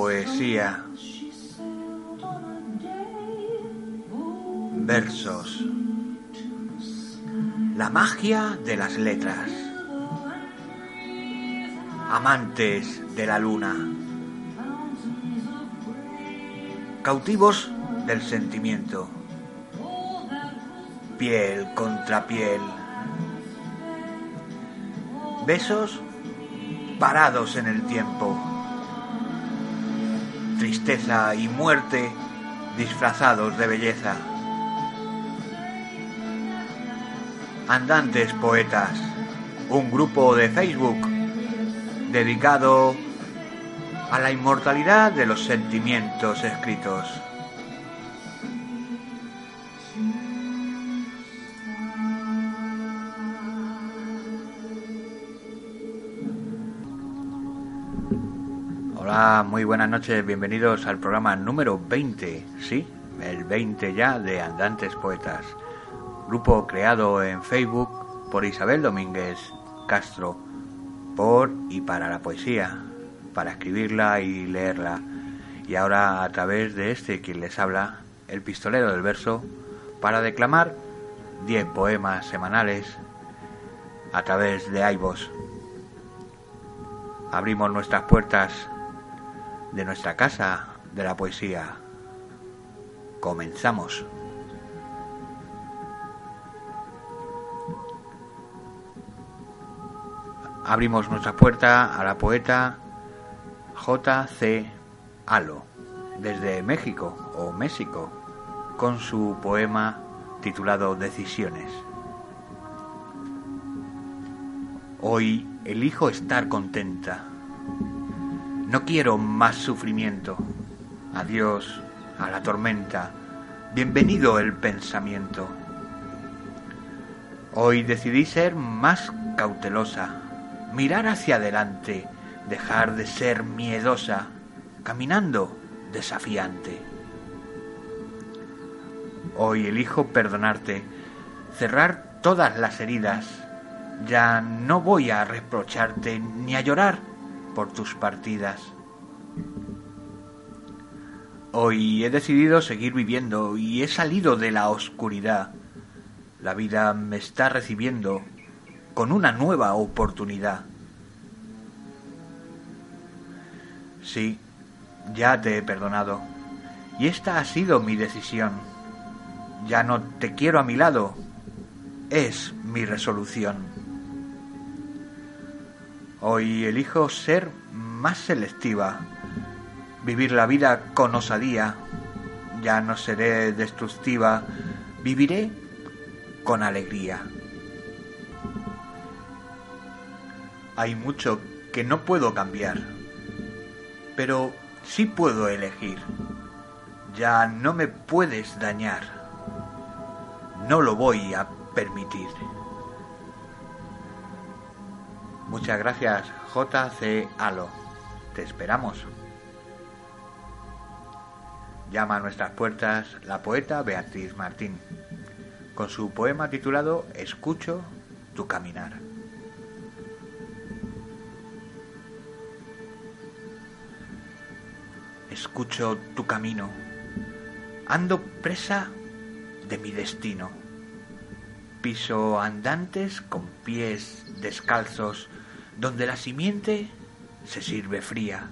Poesía. Versos. La magia de las letras. Amantes de la luna. Cautivos del sentimiento. Piel contra piel. Besos parados en el tiempo. Tristeza y muerte disfrazados de belleza. Andantes Poetas, un grupo de Facebook dedicado a la inmortalidad de los sentimientos escritos. Hola, muy buenas noches, bienvenidos al programa número 20, sí, el 20 ya de Andantes Poetas, grupo creado en Facebook por Isabel Domínguez Castro, por y para la poesía, para escribirla y leerla, y ahora a través de este quien les habla, el pistolero del verso, para declamar 10 poemas semanales a través de iVoox. Abrimos nuestras puertas de nuestra casa de la poesía. Comenzamos. Abrimos nuestra puerta a la poeta J.C. Alo, desde México o México, con su poema titulado Decisiones. Hoy elijo estar contenta. No quiero más sufrimiento. Adiós a la tormenta. Bienvenido el pensamiento. Hoy decidí ser más cautelosa, mirar hacia adelante, dejar de ser miedosa, caminando desafiante. Hoy elijo perdonarte, cerrar todas las heridas. Ya no voy a reprocharte ni a llorar por tus partidas. Hoy he decidido seguir viviendo y he salido de la oscuridad. La vida me está recibiendo con una nueva oportunidad. Sí, ya te he perdonado. Y esta ha sido mi decisión. Ya no te quiero a mi lado. Es mi resolución. Hoy elijo ser más selectiva, vivir la vida con osadía. Ya no seré destructiva, viviré con alegría. Hay mucho que no puedo cambiar, pero sí puedo elegir. Ya no me puedes dañar. No lo voy a permitir. Muchas gracias, JC Alo. Te esperamos. Llama a nuestras puertas la poeta Beatriz Martín, con su poema titulado Escucho tu caminar. Escucho tu camino, ando presa de mi destino. Piso andantes con pies descalzos, donde la simiente se sirve fría.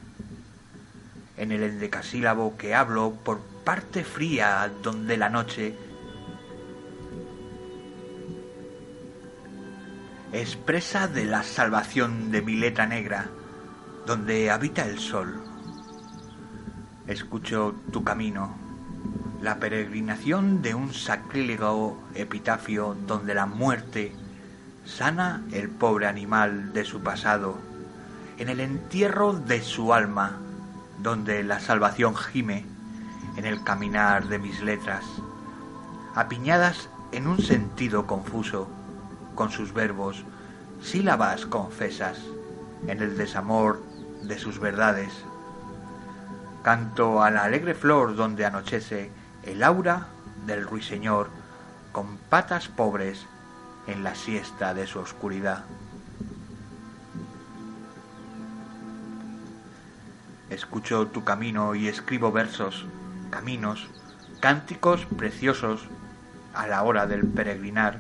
En el endecasílabo que hablo por parte fría, donde la noche expresa de la salvación de mi letra negra, donde habita el sol. Escucho tu camino, la peregrinación de un sacrílego epitafio donde la muerte sana el pobre animal de su pasado, en el entierro de su alma, donde la salvación gime en el caminar de mis letras, apiñadas en un sentido confuso, con sus verbos, sílabas confesas, en el desamor de sus verdades. Canto a la alegre flor donde anochece el aura del ruiseñor con patas pobres en la siesta de su oscuridad. Escucho tu camino y escribo versos, caminos, cánticos preciosos a la hora del peregrinar,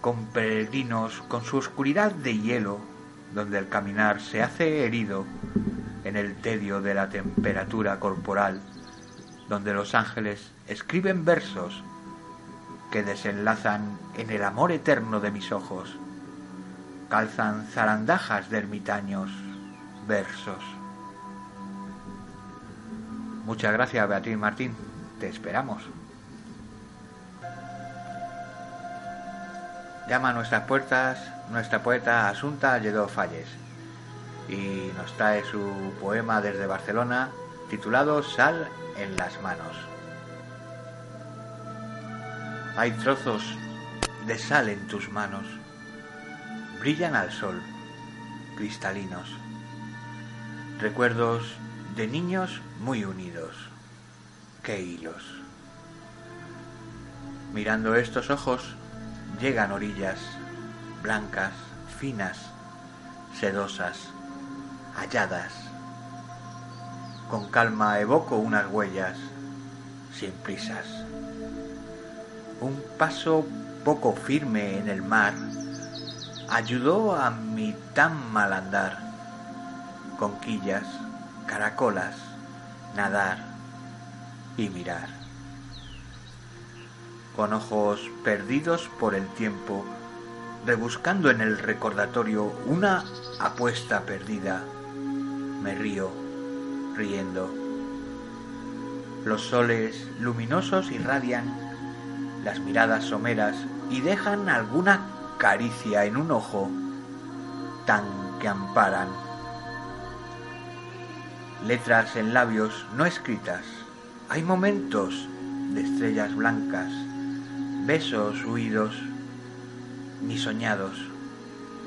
con peregrinos con su oscuridad de hielo, donde el caminar se hace herido en el tedio de la temperatura corporal, donde los ángeles escriben versos que desenlazan en el amor eterno de mis ojos, calzan zarandajas de ermitaños, versos. Muchas gracias, Beatriz Martín. Te esperamos. Llama a nuestras puertas nuestra poeta Asunta Lledó Falles y nos trae su poema desde Barcelona titulado Sal en las manos. Hay trozos de sal en tus manos, brillan al sol, cristalinos, recuerdos de niños muy unidos, qué hilos. Mirando estos ojos, llegan orillas blancas, finas, sedosas, halladas. Con calma evoco unas huellas, sin prisas. Un paso poco firme en el mar ayudó a mi tan mal andar. Conquillas, caracolas, nadar y mirar. Con ojos perdidos por el tiempo, rebuscando en el recordatorio una apuesta perdida, me río, riendo. Los soles luminosos irradian las miradas someras y dejan alguna caricia en un ojo tan que amparan. Letras en labios no escritas. Hay momentos de estrellas blancas, besos huidos, ni soñados,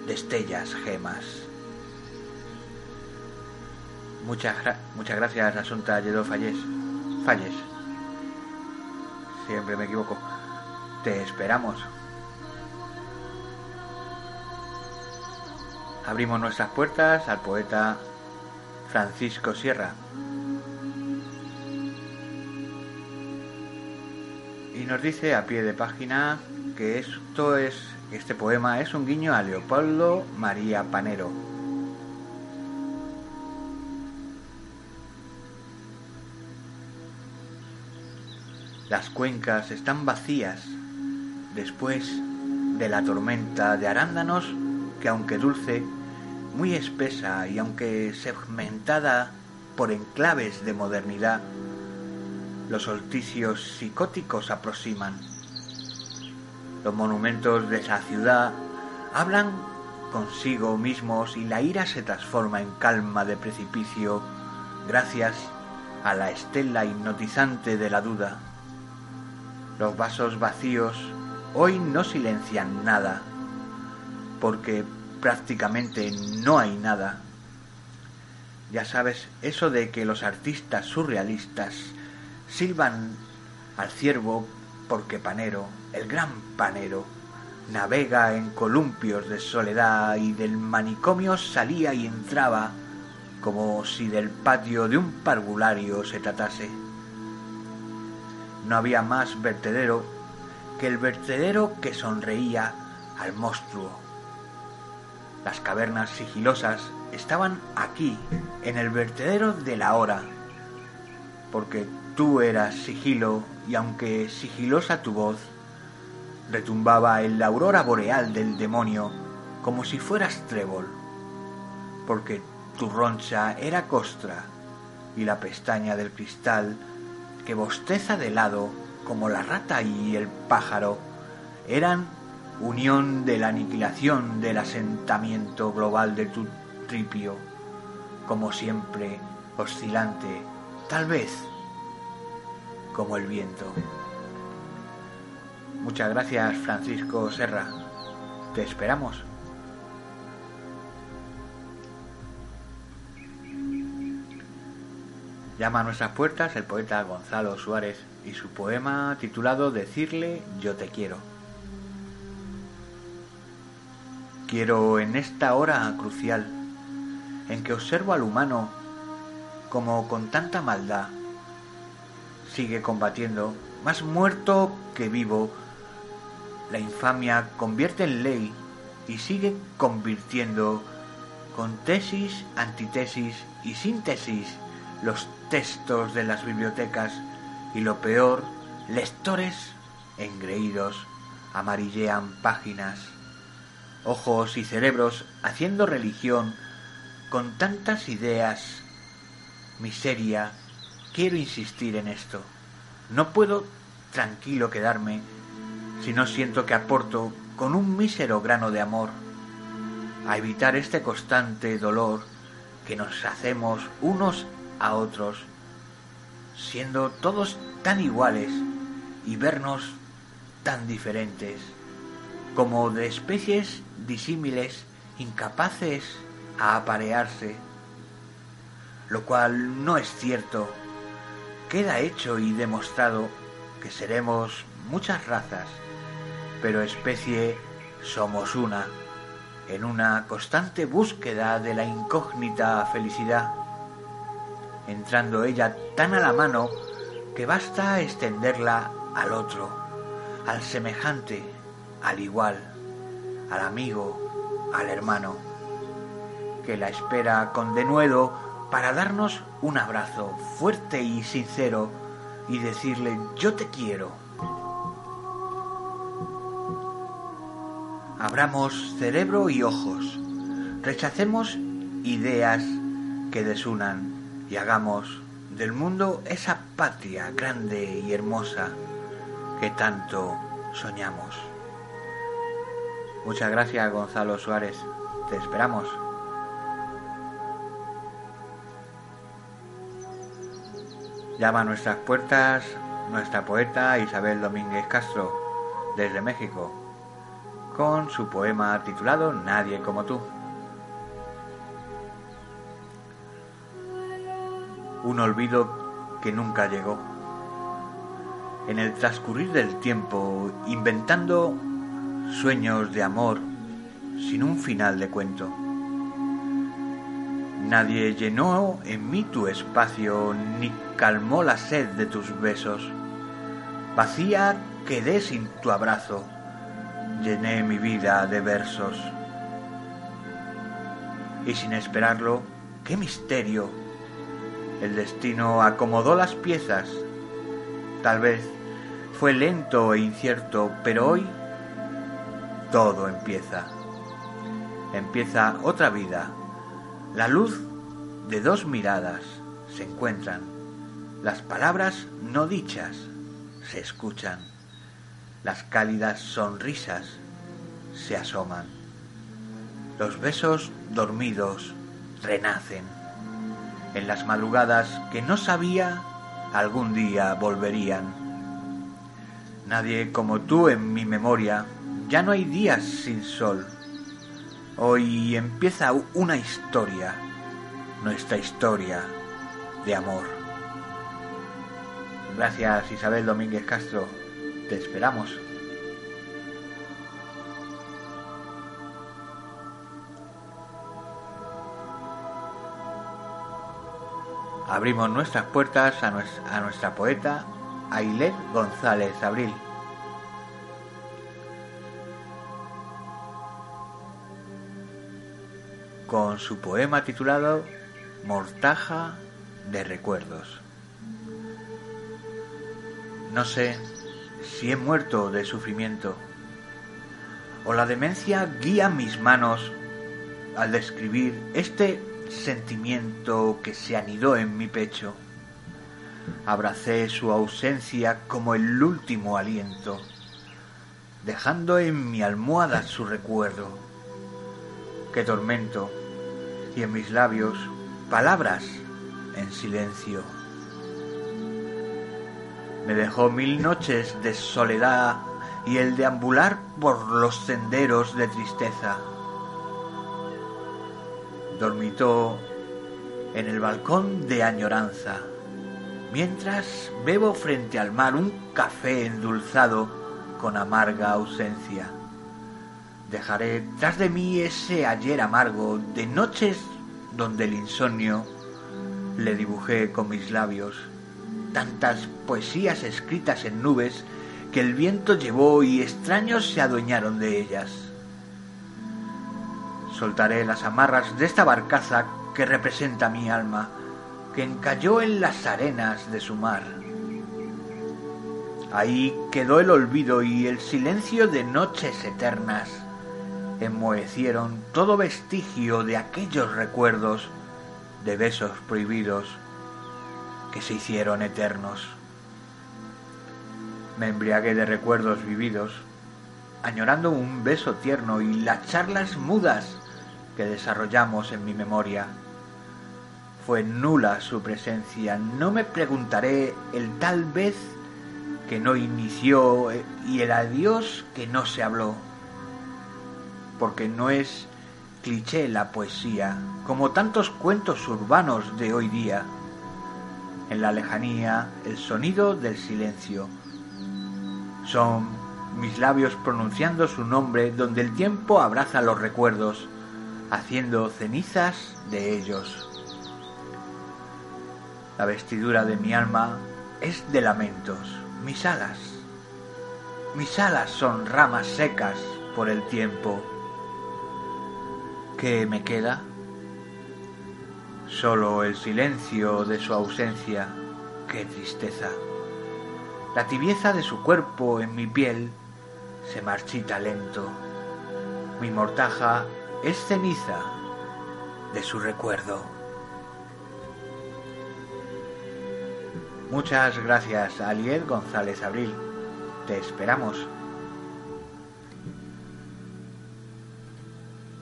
destellas gemas. Muchas, muchas gracias, Asunta Lledó Falles. Falles. Siempre me equivoco. Te esperamos. Abrimos nuestras puertas al poeta Francisco Sierra. Y nos dice a pie de página que esto es, este poema es un guiño a Leopoldo María Panero. Las cuencas están vacías después de la tormenta de arándanos que aunque dulce, muy espesa y aunque segmentada por enclaves de modernidad, los solsticios psicóticos aproximan. Los monumentos de esa ciudad hablan consigo mismos y la ira se transforma en calma de precipicio gracias a la estela hipnotizante de la duda. Los vasos vacíos hoy no silencian nada, porque prácticamente no hay nada. Ya sabes, eso de que los artistas surrealistas silban al ciervo porque Panero, el gran Panero, navega en columpios de soledad y del manicomio salía y entraba como si del patio de un parvulario se tratase. No había más vertedero que el vertedero que sonreía al monstruo. Las cavernas sigilosas estaban aquí, en el vertedero de la hora, porque tú eras sigilo y aunque sigilosa tu voz, retumbaba en la aurora boreal del demonio como si fueras trébol, porque tu roncha era costra y la pestaña del cristal que bosteza de lado como la rata y el pájaro, eran unión de la aniquilación del asentamiento global de tu tripio, como siempre oscilante, tal vez como el viento. Muchas gracias Francisco Serra. Te esperamos. Llama a nuestras puertas el poeta Gonzalo Suárez y su poema titulado Decirle yo te quiero. Quiero en esta hora crucial en que observo al humano como con tanta maldad sigue combatiendo, más muerto que vivo, la infamia convierte en ley y sigue convirtiendo con tesis, antitesis y síntesis los textos de las bibliotecas y lo peor, lectores engreídos amarillean páginas, ojos y cerebros haciendo religión con tantas ideas, miseria, quiero insistir en esto. No puedo tranquilo quedarme si no siento que aporto con un mísero grano de amor a evitar este constante dolor que nos hacemos unos a otros, siendo todos tan iguales y vernos tan diferentes, como de especies disímiles incapaces a aparearse, lo cual no es cierto. Queda hecho y demostrado que seremos muchas razas, pero especie somos una, en una constante búsqueda de la incógnita felicidad, entrando ella tan a la mano que basta extenderla al otro, al semejante, al igual, al amigo, al hermano, que la espera con denuedo para darnos un abrazo fuerte y sincero y decirle yo te quiero. Abramos cerebro y ojos, rechacemos ideas que desunan y hagamos del mundo esa patria grande y hermosa que tanto soñamos. Muchas gracias Gonzalo Suárez, te esperamos. Llama a nuestras puertas nuestra poeta Isabel Domínguez Castro, desde México, con su poema titulado Nadie como tú. Un olvido que nunca llegó. En el transcurrir del tiempo, inventando sueños de amor sin un final de cuento. Nadie llenó en mí tu espacio ni calmó la sed de tus besos. Vacía quedé sin tu abrazo, llené mi vida de versos. Y sin esperarlo, qué misterio, el destino acomodó las piezas. Tal vez fue lento e incierto, pero hoy todo empieza. Empieza otra vida. La luz de dos miradas se encuentran. Las palabras no dichas se escuchan. Las cálidas sonrisas se asoman. Los besos dormidos renacen. En las madrugadas que no sabía algún día volverían. Nadie como tú en mi memoria, ya no hay días sin sol. Hoy empieza una historia, nuestra historia de amor. Gracias Isabel Domínguez Castro, te esperamos. Abrimos nuestras puertas a nuestra, poeta Ailet González Abril. con su poema titulado Mortaja de Recuerdos. No sé si he muerto de sufrimiento o la demencia guía mis manos al describir este sentimiento que se anidó en mi pecho. abracé su ausencia como el último aliento, dejando en mi almohada su recuerdo. Qué tormento, y en mis labios palabras en silencio. Me dejó mil noches de soledad y el deambular por los senderos de tristeza. Dormitó en el balcón de añoranza, mientras bebo frente al mar un café endulzado con amarga ausencia. Dejaré tras de mí ese ayer amargo de noches donde el insomnio le dibujé con mis labios tantas poesías escritas en nubes que el viento llevó y extraños se adueñaron de ellas. Soltaré las amarras de esta barcaza que representa mi alma, que encalló en las arenas de su mar. Ahí quedó el olvido y el silencio de noches eternas enmohecieron todo vestigio de aquellos recuerdos de besos prohibidos que se hicieron eternos. Me embriagué de recuerdos vividos, añorando un beso tierno y las charlas mudas que desarrollamos en mi memoria. Fue nula su presencia, no me preguntaré el tal vez que no inició y el adiós que no se habló, porque no es cliché la poesía, como tantos cuentos urbanos de hoy día. En la lejanía, el sonido del silencio. Son mis labios pronunciando su nombre donde el tiempo abraza los recuerdos, haciendo cenizas de ellos. La vestidura de mi alma es de lamentos, mis alas. Mis alas son ramas secas por el tiempo ¿Qué me queda? Solo el silencio de su ausencia. ¡Qué tristeza! La tibieza de su cuerpo en mi piel se marchita lento. Mi mortaja es ceniza de su recuerdo. Muchas gracias, Aliel González Abril. Te esperamos.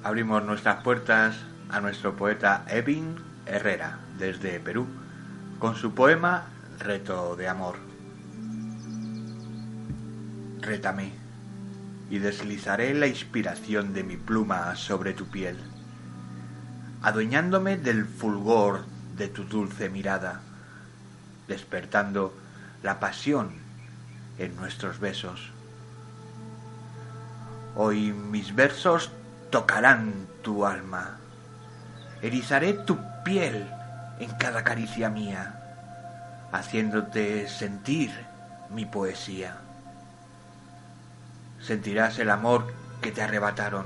abrimos nuestras puertas a nuestro poeta Evin Herrera, desde Perú, con su poema Reto de Amor. Rétame, y deslizaré la inspiración de mi pluma sobre tu piel, adueñándome del fulgor de tu dulce mirada, despertando la pasión en nuestros besos. Hoy mis versos tocarán tu alma. Erizaré tu piel en cada caricia mía, haciéndote sentir mi poesía. Sentirás el amor que te arrebataron,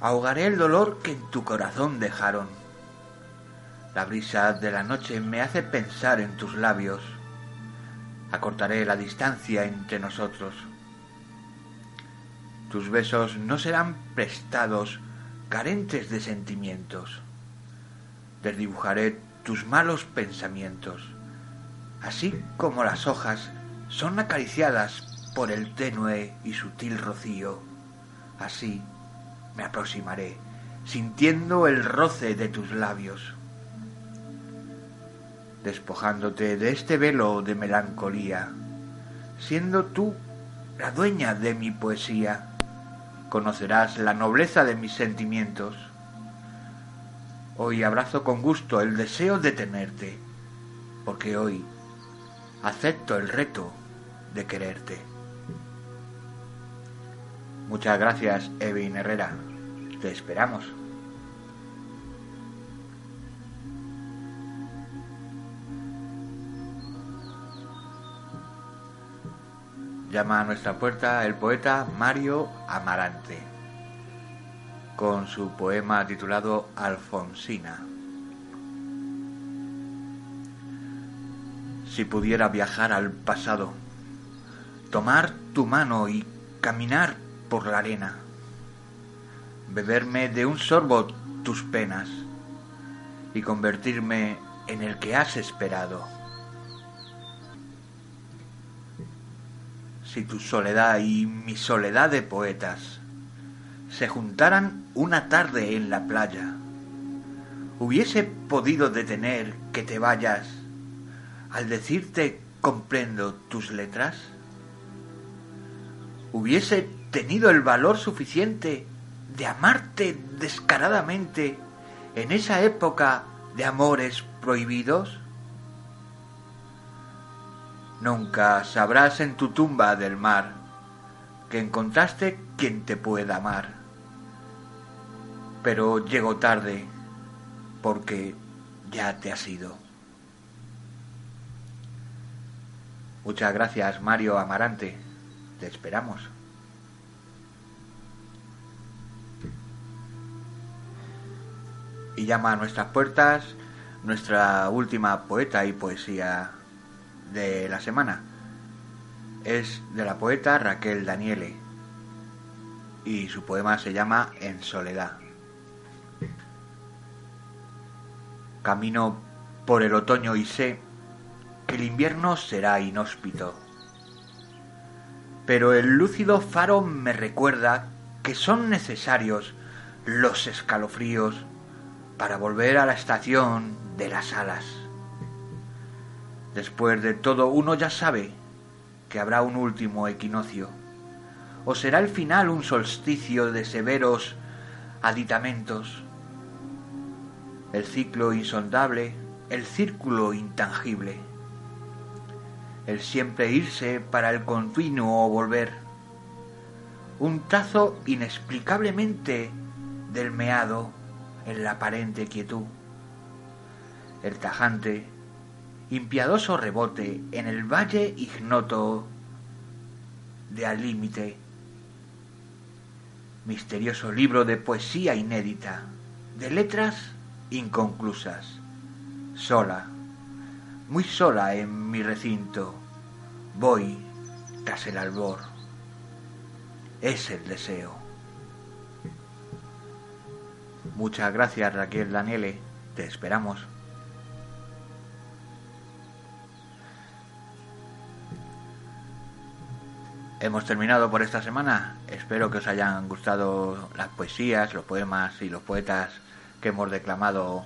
ahogaré el dolor que en tu corazón dejaron. La brisa de la noche me hace pensar en tus labios, acortaré la distancia entre nosotros tus besos no serán prestados carentes de sentimientos. Desdibujaré tus malos pensamientos, así como las hojas son acariciadas por el tenue y sutil rocío. Así me aproximaré, sintiendo el roce de tus labios. Despojándote de este velo de melancolía, siendo tú la dueña de mi poesía, conocerás la nobleza de mis sentimientos. Hoy abrazo con gusto el deseo de tenerte, porque hoy acepto el reto de quererte. Muchas gracias, Evin Herrera. Te esperamos. llama a nuestra puerta el poeta Mario Amarante, con su poema titulado Alfonsina. Si pudiera viajar al pasado, tomar tu mano y caminar por la arena, beberme de un sorbo tus penas y convertirme en el que has esperado. Si tu soledad y mi soledad de poetas se juntaran una tarde en la playa, hubiese podido detener que te vayas al decirte comprendo tus letras? ¿Hubiese tenido el valor suficiente de amarte descaradamente en esa época de amores prohibidos? Nunca sabrás en tu tumba del mar que encontraste quien te pueda amar. Pero llegó tarde porque ya te has ido. Muchas gracias, Mario Amarante. Te esperamos. Y llama a nuestras puertas nuestra última poeta y poesía de la semana. Es de la poeta Raquel Daniele y su poema se llama En soledad. Camino por el otoño y sé que el invierno será inhóspito. Pero el lúcido faro me recuerda que son necesarios los escalofríos para volver a la estación de las alas. Después de todo uno ya sabe que habrá un último equinoccio, o será el final un solsticio de severos aditamentos, el ciclo insondable, el círculo intangible, el siempre irse para el continuo volver, un trazo inexplicablemente del meado en la aparente quietud, el tajante, impiadoso rebote en el valle ignoto de al límite, misterioso libro de poesía inédita, de letras inconclusas, sola, muy sola en mi recinto, voy tras el albor. Es el deseo. Muchas gracias Raquel Daniele, te esperamos. Hemos terminado por esta semana. Espero que os hayan gustado las poesías, los poemas y los poetas que hemos declamado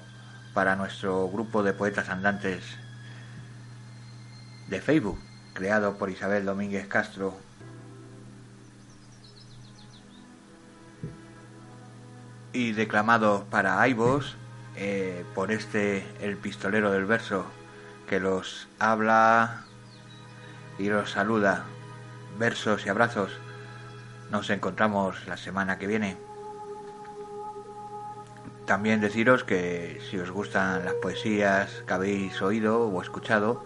para nuestro grupo de poetas andantes de Facebook, creado por Isabel Domínguez Castro. Y declamados para Aibos eh, por este, el pistolero del verso, que los habla y los saluda versos y abrazos. Nos encontramos la semana que viene. También deciros que si os gustan las poesías que habéis oído o escuchado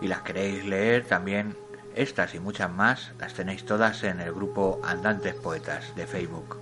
y las queréis leer, también estas y muchas más las tenéis todas en el grupo Andantes Poetas de Facebook.